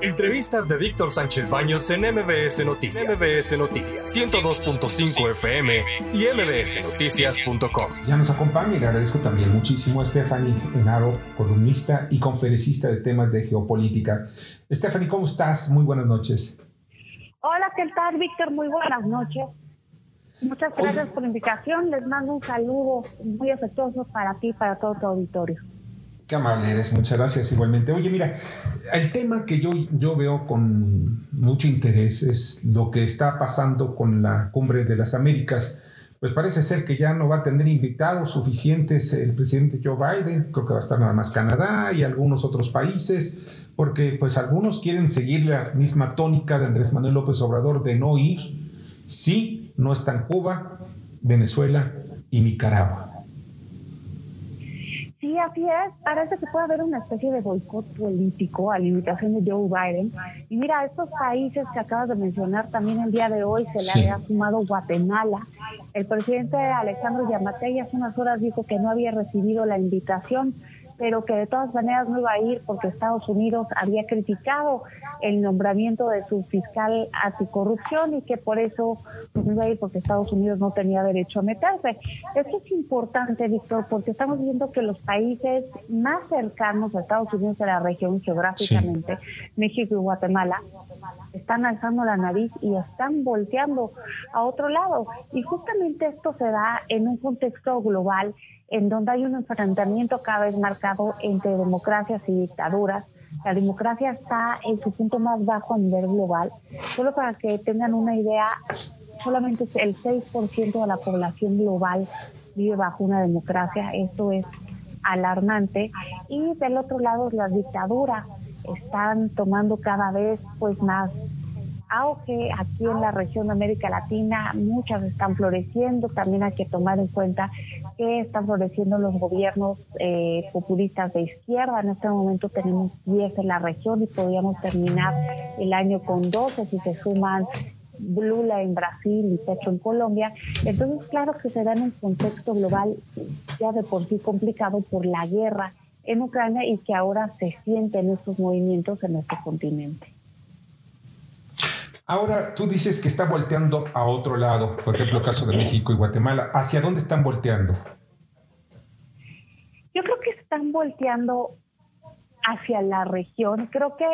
Entrevistas de Víctor Sánchez Baños en MBS Noticias. MBS Noticias 102.5 FM y mbsnoticias.com. Ya nos acompaña y le agradezco también muchísimo a Stephanie Enaro, columnista y conferencista de temas de geopolítica. Stephanie, ¿cómo estás? Muy buenas noches. Hola, ¿qué tal, Víctor? Muy buenas noches. Muchas gracias por la invitación. Les mando un saludo muy afectuoso para ti y para todo tu auditorio. Qué amable eres, muchas gracias igualmente. Oye, mira, el tema que yo, yo veo con mucho interés es lo que está pasando con la cumbre de las Américas. Pues parece ser que ya no va a tener invitados suficientes el presidente Joe Biden, creo que va a estar nada más Canadá y algunos otros países, porque pues algunos quieren seguir la misma tónica de Andrés Manuel López Obrador de no ir. Sí, no están Cuba, Venezuela y Nicaragua. Sí, así es. Parece que puede haber una especie de boicot político a la invitación de Joe Biden. Y mira, estos países que acabas de mencionar, también el día de hoy se le ha sumado Guatemala. El presidente Alejandro Yamatei hace unas horas dijo que no había recibido la invitación pero que de todas maneras no iba a ir porque Estados Unidos había criticado el nombramiento de su fiscal anticorrupción y que por eso pues, no iba a ir porque Estados Unidos no tenía derecho a meterse. Esto es importante, Víctor, porque estamos viendo que los países más cercanos a Estados Unidos de la región geográficamente, México y Guatemala, están alzando la nariz y están volteando a otro lado. Y justamente esto se da en un contexto global en donde hay un enfrentamiento cada vez marcado entre democracias y dictaduras. La democracia está en su punto más bajo a nivel global. Solo para que tengan una idea, solamente el 6% de la población global vive bajo una democracia. Esto es alarmante. Y del otro lado, las dictaduras están tomando cada vez pues más auge aquí en la región de América Latina, muchas están floreciendo, también hay que tomar en cuenta que están floreciendo los gobiernos eh, populistas de izquierda, en este momento tenemos 10 en la región y podríamos terminar el año con 12 si se suman Lula en Brasil y Petro en Colombia. Entonces, claro que se da en un contexto global ya de por sí complicado por la guerra en Ucrania y que ahora se sienten estos movimientos en nuestro continente. Ahora, tú dices que está volteando a otro lado, por ejemplo, el caso de México y Guatemala. ¿Hacia dónde están volteando? Yo creo que están volteando hacia la región. Creo que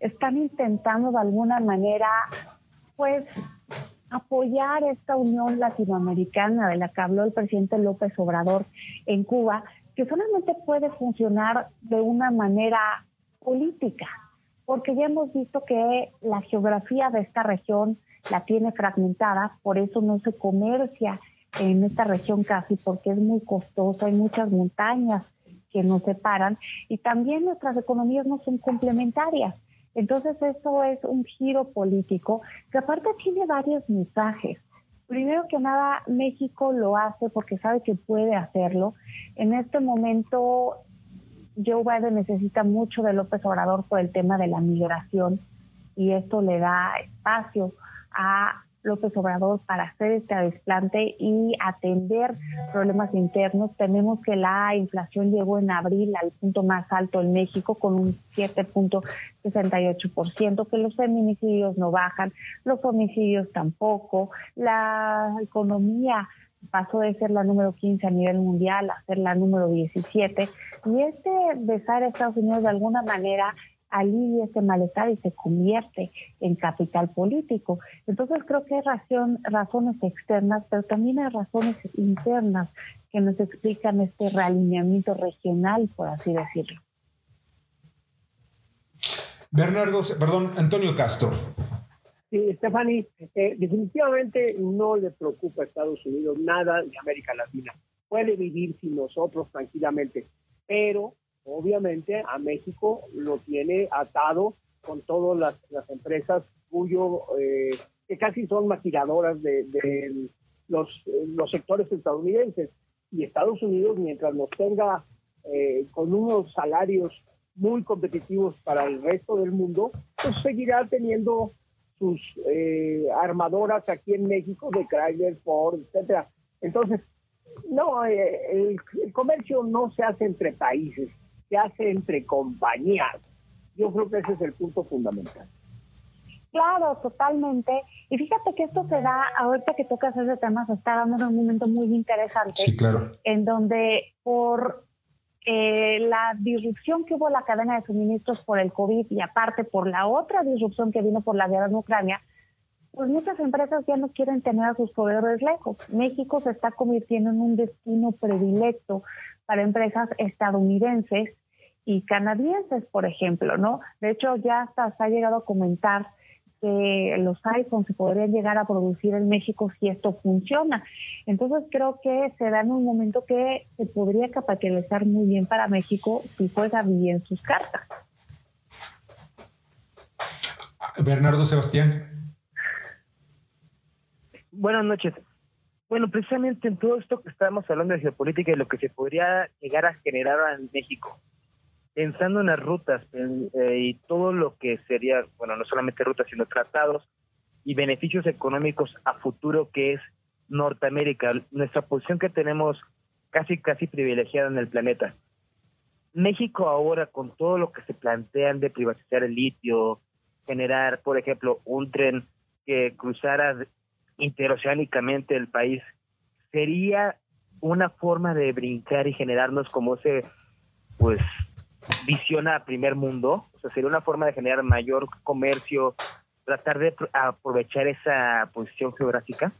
están intentando de alguna manera, pues, apoyar esta unión latinoamericana de la que habló el presidente López Obrador en Cuba, que solamente puede funcionar de una manera política porque ya hemos visto que la geografía de esta región la tiene fragmentada, por eso no se comercia en esta región casi, porque es muy costosa, hay muchas montañas que nos separan y también nuestras economías no son complementarias. Entonces eso es un giro político que aparte tiene varios mensajes. Primero que nada, México lo hace porque sabe que puede hacerlo. En este momento Joe Biden necesita mucho de López Obrador por el tema de la migración y esto le da espacio a López Obrador para hacer este desplante y atender problemas internos. Tenemos que la inflación llegó en abril al punto más alto en México con un 7.68%, que los feminicidios no bajan, los homicidios tampoco, la economía pasó de ser la número 15 a nivel mundial a ser la número 17. Y este besar a Estados Unidos de alguna manera alivia ese malestar y se convierte en capital político. Entonces creo que hay razones externas, pero también hay razones internas que nos explican este realineamiento regional, por así decirlo. Bernardo, perdón, Antonio Castro. Sí, Stephanie, eh, definitivamente no le preocupa a Estados Unidos nada de América Latina. Puede vivir sin nosotros tranquilamente, pero obviamente a México lo tiene atado con todas las, empresas cuyo eh, que casi son maquiladoras de, los, los sectores estadounidenses. Y Estados Unidos, mientras nos tenga eh, con unos salarios muy competitivos para el resto del mundo, pues seguirá teniendo sus eh, armadoras aquí en México de Chrysler, Ford, etcétera. Entonces, no, eh, el, comercio no se hace entre países, se hace entre compañías. Yo creo que ese es el punto fundamental. Claro, totalmente. Y fíjate que esto se da, ahorita que tocas ese tema, se está dando en un momento muy interesante. Sí, claro. En donde por eh, la disrupción que hubo en la cadena de suministros por el COVID y aparte por la otra disrupción que vino por la guerra en Ucrania, pues muchas empresas ya no quieren tener a sus proveedores lejos. México se está convirtiendo en un destino predilecto para empresas estadounidenses y canadienses, por ejemplo, ¿no? De hecho, ya hasta se ha llegado a comentar que los iPhones se podrían llegar a producir en México si esto funciona. Entonces creo que se da en un momento que se podría capitalizar muy bien para México si juega bien sus cartas. Bernardo Sebastián. Buenas noches. Bueno, precisamente en todo esto que estamos hablando de geopolítica y lo que se podría llegar a generar en México, pensando en las rutas eh, y todo lo que sería, bueno, no solamente rutas, sino tratados y beneficios económicos a futuro que es Norteamérica, nuestra posición que tenemos casi, casi privilegiada en el planeta. México ahora, con todo lo que se plantean de privatizar el litio, generar, por ejemplo, un tren que cruzara interoceánicamente el país, sería una forma de brincar y generarnos como ese, pues, visiona a primer mundo, o sea, sería una forma de generar mayor comercio, tratar de aprovechar esa posición geográfica?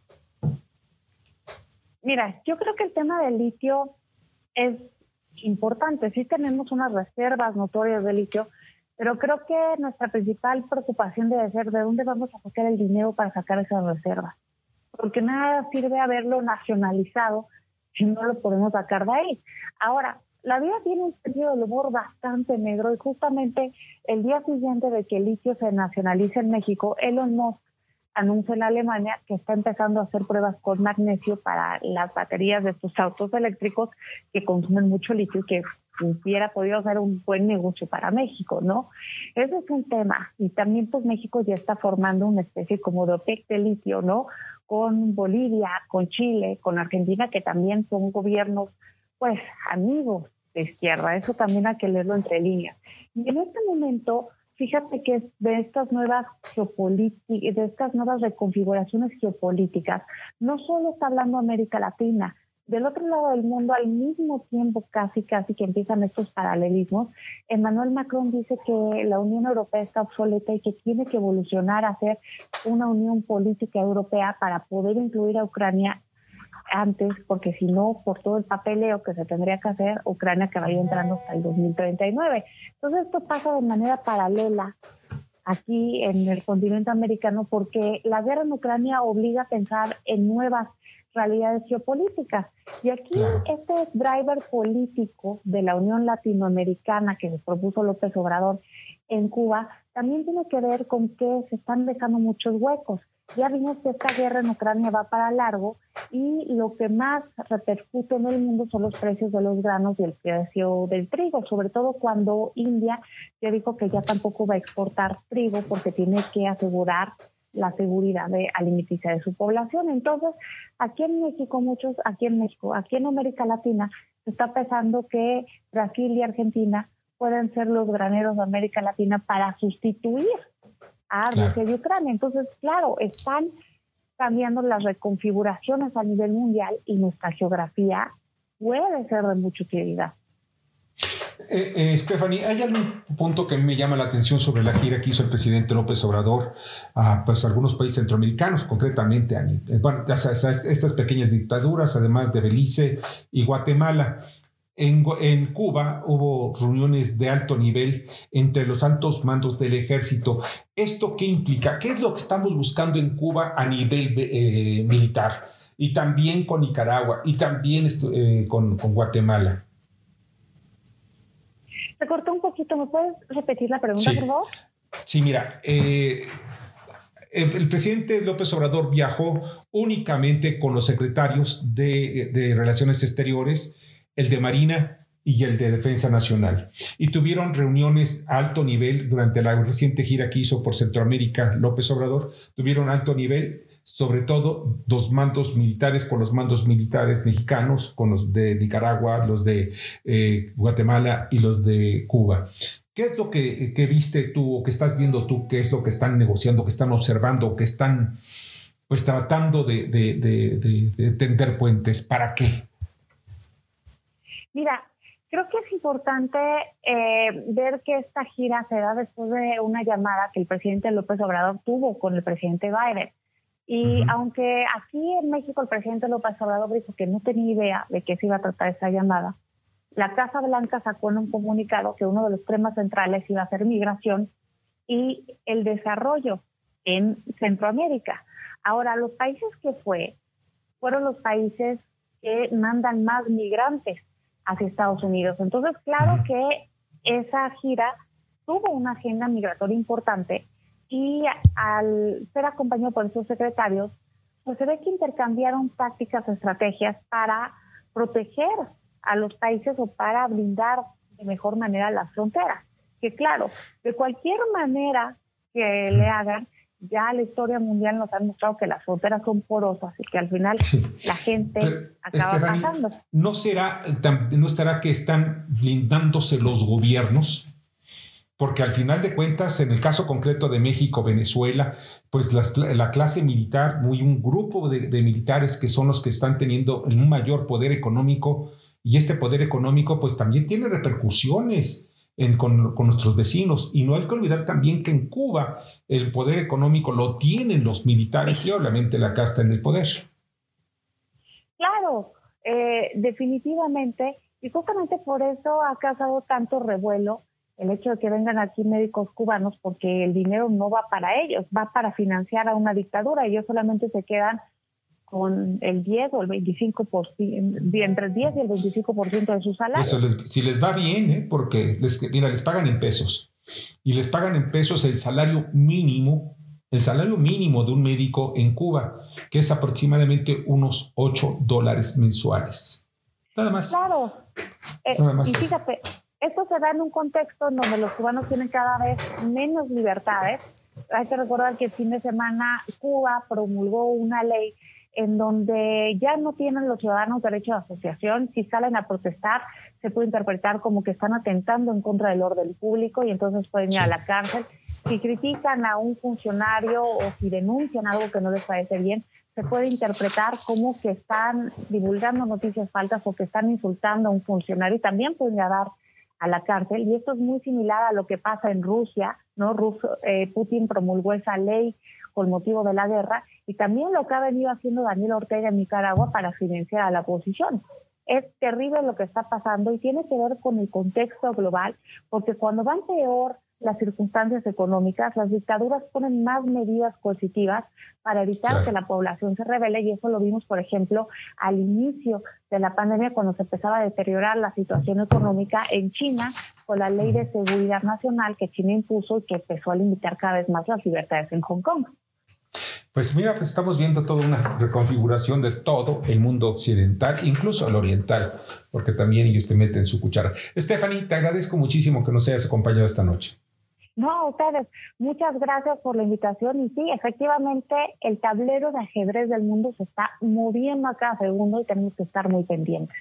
Mira, yo creo que el tema del litio es importante. Sí tenemos unas reservas notorias de litio, pero creo que nuestra principal preocupación debe ser de dónde vamos a sacar el dinero para sacar esas reservas. Porque nada sirve haberlo nacionalizado si no lo podemos sacar de ahí. Ahora, la vida tiene un sentido de humor bastante negro y justamente el día siguiente de que el litio se nacionalice en México, Elon Musk anuncia en Alemania que está empezando a hacer pruebas con magnesio para las baterías de estos autos eléctricos que consumen mucho litio y que hubiera podido ser un buen negocio para México, ¿no? Ese es un tema. Y también pues México ya está formando una especie como de OPEC de litio, ¿no? Con Bolivia, con Chile, con Argentina, que también son gobiernos pues amigos de izquierda. Eso también hay que leerlo entre líneas. Y en este momento, fíjate que de estas nuevas geopolíticas, de estas nuevas reconfiguraciones geopolíticas, no solo está hablando América Latina, del otro lado del mundo, al mismo tiempo, casi, casi que empiezan estos paralelismos, Emmanuel Macron dice que la Unión Europea está obsoleta y que tiene que evolucionar a ser una unión política europea para poder incluir a Ucrania antes, porque si no, por todo el papeleo que se tendría que hacer, Ucrania que vaya entrando hasta el 2039. Entonces esto pasa de manera paralela aquí en el continente americano porque la guerra en Ucrania obliga a pensar en nuevas realidades geopolíticas. Y aquí este driver político de la Unión Latinoamericana que se propuso López Obrador en Cuba también tiene que ver con que se están dejando muchos huecos. Ya vimos que esta guerra en Ucrania va para largo y lo que más repercute en el mundo son los precios de los granos y el precio del trigo, sobre todo cuando India ya dijo que ya tampoco va a exportar trigo porque tiene que asegurar la seguridad de alimenticia de su población. Entonces, aquí en México, muchos, aquí en México, aquí en América Latina, se está pensando que Brasil y Argentina pueden ser los graneros de América Latina para sustituir a Rusia y Ucrania. Entonces, claro, están cambiando las reconfiguraciones a nivel mundial y nuestra geografía puede ser de mucha utilidad. Eh, eh, Stephanie, ¿hay algún punto que me llama la atención sobre la gira que hizo el presidente López Obrador a pues, algunos países centroamericanos, concretamente a, bueno, a estas pequeñas dictaduras, además de Belice y Guatemala? En, Cuba hubo reuniones de alto nivel entre los altos mandos del ejército. ¿Esto qué implica? ¿Qué es lo que estamos buscando en Cuba a nivel eh, militar? Y también con Nicaragua y también eh, con, Guatemala. Se cortó un poquito. ¿Me puedes repetir la pregunta, por favor? Sí, mira. Eh, el, presidente López Obrador viajó únicamente con los secretarios de, de Relaciones Exteriores el de Marina y el de Defensa Nacional. Y tuvieron reuniones a alto nivel durante la reciente gira que hizo por Centroamérica López Obrador. Tuvieron alto nivel, sobre todo dos mandos militares con los mandos militares mexicanos, con los de Nicaragua, los de eh, Guatemala y los de Cuba. ¿Qué es lo que, viste tú o que estás viendo tú? ¿Qué es lo que están negociando, que están observando, que están pues tratando de, de tender puentes? ¿Para qué? Mira, creo que es importante eh, ver que esta gira se da después de una llamada que el presidente López Obrador tuvo con el presidente Biden. Y aunque aquí en México el presidente López Obrador dijo que no tenía idea de qué se iba a tratar esa llamada, la Casa Blanca sacó en un comunicado que uno de los temas centrales iba a ser migración y el desarrollo en Centroamérica. Ahora, los países que fue fueron los países que mandan más migrantes hacia Estados Unidos. Entonces, claro que esa gira tuvo una agenda migratoria importante y al ser acompañado por esos secretarios, pues se ve que intercambiaron tácticas, estrategias para proteger a los países o para blindar de mejor manera las fronteras. Que claro, de cualquier manera que le hagan, ya la historia mundial nos ha mostrado que las fronteras son porosas y que al final la gente acaba pasando. ¿no, será, ¿No estará que están blindándose los gobiernos? Porque al final de cuentas, en el caso concreto de México, Venezuela, pues la clase militar, muy un grupo de, de, militares que son los que están teniendo un mayor poder económico y este poder económico pues también tiene repercusiones con, nuestros vecinos. Y no hay que olvidar también que en Cuba el poder económico lo tienen los militares y obviamente la casta en el poder. Claro, eh, definitivamente. Y justamente por eso ha causado tanto revuelo el hecho de que vengan aquí médicos cubanos, porque el dinero no va para ellos, va para financiar a una dictadura. Ellos solamente se quedan con el 10 o el 25%, entre el 10 y el 25% de su salario. si les va bien, ¿eh? porque les, mira, les pagan en pesos y les pagan en pesos el salario mínimo, el salario mínimo de un médico en Cuba, que es aproximadamente unos 8 dólares mensuales. Nada más. Claro. Eh, y fíjate, esto se da en un contexto en donde los cubanos tienen cada vez menos libertades. Hay que recordar que el fin de semana Cuba promulgó una ley en donde ya no tienen los ciudadanos derecho de asociación. Si salen a protestar, se puede interpretar como que están atentando en contra del orden público y entonces pueden ir a la cárcel. Si critican a un funcionario o si denuncian algo que no les parece bien, se puede interpretar como que están divulgando noticias falsas o que están insultando a un funcionario y también pueden llegar a la cárcel. Y esto es muy similar a lo que pasa en Rusia, ¿no? Eh, Putin promulgó esa ley con motivo de la guerra y también lo que ha venido haciendo Daniel Ortega en Nicaragua para financiar a la oposición. Es terrible lo que está pasando y tiene que ver con el contexto global, porque cuando van peor las circunstancias económicas, las dictaduras ponen más medidas coercitivas para evitar que la población se revele y eso lo vimos, por ejemplo, al inicio de la pandemia cuando se empezaba a deteriorar la situación económica en China con la ley de seguridad nacional que China impuso y que empezó a limitar cada vez más las libertades en Hong Kong. Pues mira, pues estamos viendo toda una reconfiguración de todo el mundo occidental, incluso el oriental, porque también ellos te meten su cuchara. Stephanie, te agradezco muchísimo que nos hayas acompañado esta noche. No, ustedes, muchas gracias por la invitación y sí, efectivamente el tablero de ajedrez del mundo se está moviendo a cada segundo y tenemos que estar muy pendientes.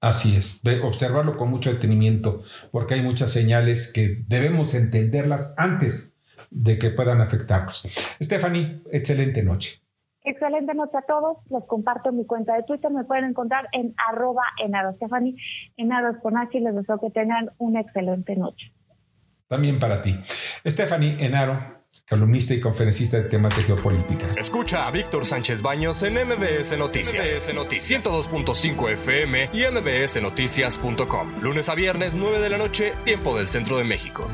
Así es, observarlo con mucho detenimiento, porque hay muchas señales que debemos entenderlas antes de que puedan afectarnos. Stephanie, excelente noche. Excelente noche a todos. Los comparto en mi cuenta de Twitter. Me pueden encontrar en arroba enaro. Stephanie, enaro con H y les deseo que tengan una excelente noche. También para ti. Stephanie Enaro, columnista y conferencista de temas de geopolítica. Escucha a Víctor Sánchez Baños en MBS Noticias. MBS Noticias 102.5 FM y MBSNoticias.com. Lunes a viernes, 9 de la noche, tiempo del centro de México.